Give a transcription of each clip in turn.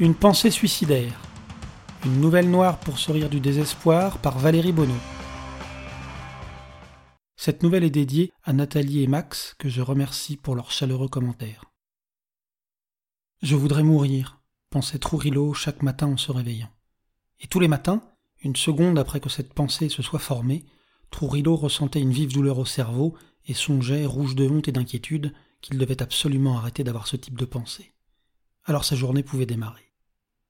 Une pensée suicidaire. Une nouvelle noire pour se rire du désespoir par Valérie Bonneau. Cette nouvelle est dédiée à Nathalie et Max, que je remercie pour leurs chaleureux commentaires. Je voudrais mourir, pensait Trourillo chaque matin en se réveillant. Et tous les matins, une seconde après que cette pensée se soit formée, Trourillo ressentait une vive douleur au cerveau et songeait, rouge de honte et d'inquiétude, qu'il devait absolument arrêter d'avoir ce type de pensée. Alors sa journée pouvait démarrer.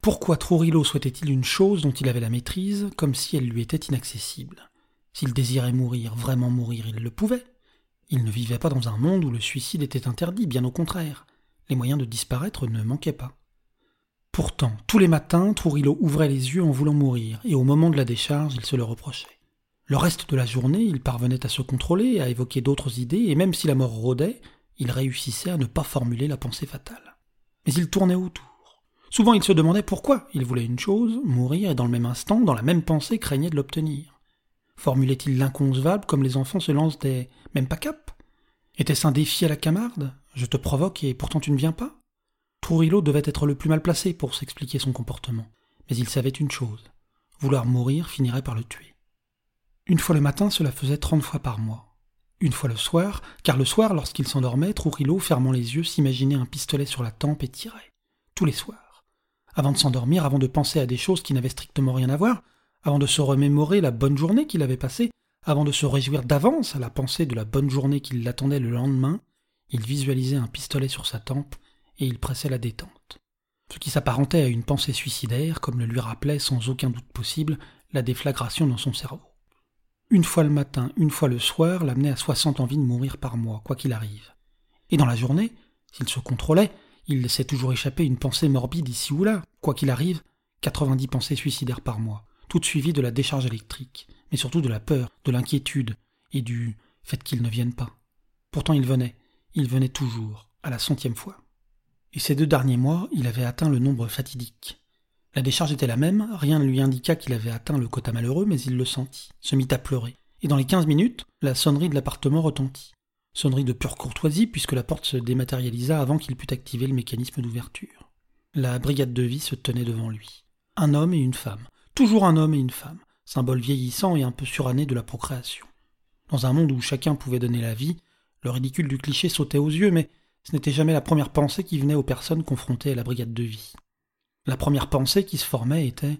Pourquoi Trourillo souhaitait-il une chose dont il avait la maîtrise, comme si elle lui était inaccessible? S'il désirait mourir, vraiment mourir, il le pouvait. Il ne vivait pas dans un monde où le suicide était interdit, bien au contraire. Les moyens de disparaître ne manquaient pas. Pourtant, tous les matins, Trourillo ouvrait les yeux en voulant mourir, et au moment de la décharge, il se le reprochait. Le reste de la journée, il parvenait à se contrôler, à évoquer d'autres idées, et même si la mort rôdait, il réussissait à ne pas formuler la pensée fatale. Mais il tournait autour. Souvent il se demandait pourquoi il voulait une chose, mourir, et dans le même instant, dans la même pensée, craignait de l'obtenir. Formulait-il l'inconcevable comme les enfants se lancent des même pas cap? Était-ce un défi à la camarde? Je te provoque et pourtant tu ne viens pas? Trourillo devait être le plus mal placé pour s'expliquer son comportement. Mais il savait une chose. Vouloir mourir finirait par le tuer. Une fois le matin, cela faisait trente fois par mois. Une fois le soir, car le soir, lorsqu'il s'endormait, Trourillo, fermant les yeux, s'imaginait un pistolet sur la tempe et tirait. Tous les soirs avant de s'endormir, avant de penser à des choses qui n'avaient strictement rien à voir, avant de se remémorer la bonne journée qu'il avait passée, avant de se réjouir d'avance à la pensée de la bonne journée qui l'attendait le lendemain, il visualisait un pistolet sur sa tempe et il pressait la détente. Ce qui s'apparentait à une pensée suicidaire, comme le lui rappelait sans aucun doute possible la déflagration dans son cerveau. Une fois le matin, une fois le soir, l'amenait à soixante envies de mourir par mois, quoi qu'il arrive. Et dans la journée, s'il se contrôlait, il laissait toujours échapper une pensée morbide ici ou là. Quoi qu'il arrive, 90 pensées suicidaires par mois, toutes suivies de la décharge électrique, mais surtout de la peur, de l'inquiétude et du fait qu'ils ne viennent pas. Pourtant il venait, il venait toujours, à la centième fois. Et ces deux derniers mois, il avait atteint le nombre fatidique. La décharge était la même, rien ne lui indiqua qu'il avait atteint le quota malheureux, mais il le sentit, se mit à pleurer. Et dans les quinze minutes, la sonnerie de l'appartement retentit. Sonnerie de pure courtoisie puisque la porte se dématérialisa avant qu'il pût activer le mécanisme d'ouverture. La brigade de vie se tenait devant lui. Un homme et une femme. Toujours un homme et une femme. Symbole vieillissant et un peu suranné de la procréation. Dans un monde où chacun pouvait donner la vie, le ridicule du cliché sautait aux yeux, mais ce n'était jamais la première pensée qui venait aux personnes confrontées à la brigade de vie. La première pensée qui se formait était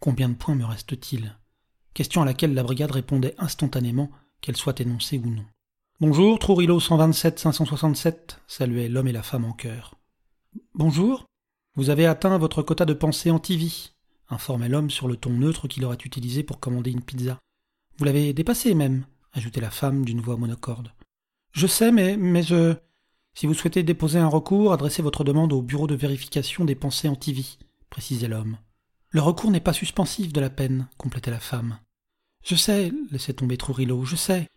Combien de points me reste-t-il? Question à laquelle la brigade répondait instantanément, qu'elle soit énoncée ou non. Bonjour, Trourillo 127 567, saluait l'homme et la femme en chœur. Bonjour, vous avez atteint votre quota de pensée anti-vie, informait l'homme sur le ton neutre qu'il aurait utilisé pour commander une pizza. Vous l'avez dépassé même, ajoutait la femme d'une voix monocorde. Je sais, mais, je. Si vous souhaitez déposer un recours, adressez votre demande au bureau de vérification des pensées anti-vie, précisait l'homme. Le recours n'est pas suspensif de la peine, complétait la femme. Je sais, laissait tomber Trourillo, je sais.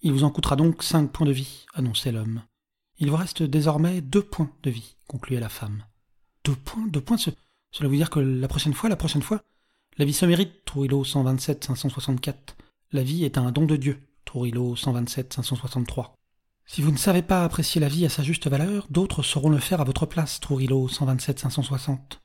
Il vous en coûtera donc cinq points de vie, annonçait l'homme. Il vous reste désormais deux points de vie, concluait la femme. Deux points Deux points Cela veut dire que la prochaine fois, la prochaine fois La vie se mérite, Trourillo 127 564. La vie est un don de Dieu, Trourillo 127 563. Si vous ne savez pas apprécier la vie à sa juste valeur, d'autres sauront le faire à votre place, Trourillo 127 560.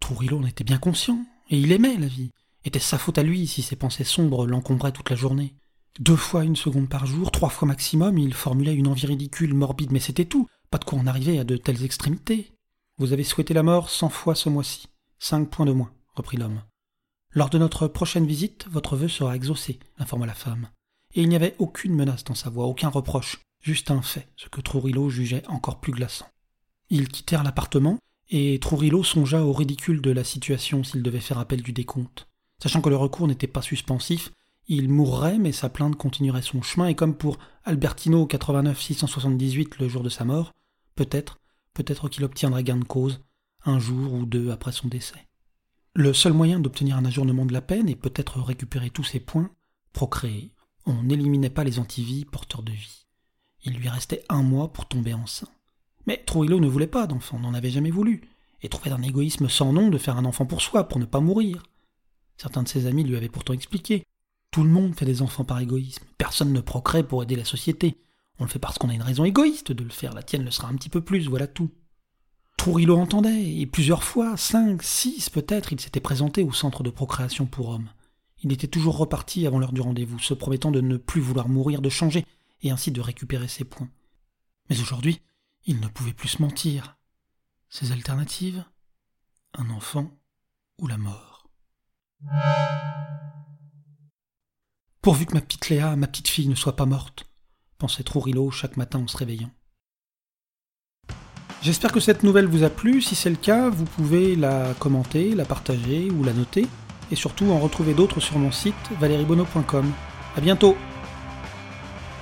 Trourillo en était bien conscient, et il aimait la vie. Était sa faute à lui si ses pensées sombres l'encombraient toute la journée deux fois une seconde par jour, trois fois maximum, il formulait une envie ridicule, morbide, mais c'était tout. Pas de quoi en arriver à de telles extrémités. Vous avez souhaité la mort cent fois ce mois-ci. Cinq points de moins, reprit l'homme. Lors de notre prochaine visite, votre vœu sera exaucé, informa la femme. Et il n'y avait aucune menace dans sa voix, aucun reproche, juste un fait, ce que Trourillo jugeait encore plus glaçant. Ils quittèrent l'appartement, et Trourillo songea au ridicule de la situation s'il devait faire appel du décompte. Sachant que le recours n'était pas suspensif, il mourrait, mais sa plainte continuerait son chemin, et comme pour Albertino 89 678 le jour de sa mort, peut-être, peut-être qu'il obtiendrait gain de cause, un jour ou deux après son décès. Le seul moyen d'obtenir un ajournement de la peine et peut-être récupérer tous ses points, procréer. On n'éliminait pas les antivies porteurs de vie. Il lui restait un mois pour tomber enceint. Mais Troilo ne voulait pas d'enfant, n'en avait jamais voulu, et trouvait un égoïsme sans nom de faire un enfant pour soi, pour ne pas mourir. Certains de ses amis lui avaient pourtant expliqué tout le monde fait des enfants par égoïsme. Personne ne procrée pour aider la société. On le fait parce qu'on a une raison égoïste de le faire. La tienne le sera un petit peu plus, voilà tout. Trourilo entendait, et plusieurs fois, cinq, six peut-être, il s'était présenté au centre de procréation pour hommes. Il était toujours reparti avant l'heure du rendez-vous, se promettant de ne plus vouloir mourir, de changer, et ainsi de récupérer ses points. Mais aujourd'hui, il ne pouvait plus se mentir. Ses alternatives? Un enfant ou la mort? Pourvu que ma petite Léa, ma petite fille, ne soit pas morte, pensait Trourilo chaque matin en se réveillant. J'espère que cette nouvelle vous a plu. Si c'est le cas, vous pouvez la commenter, la partager ou la noter. Et surtout en retrouver d'autres sur mon site valeriebono.com. A bientôt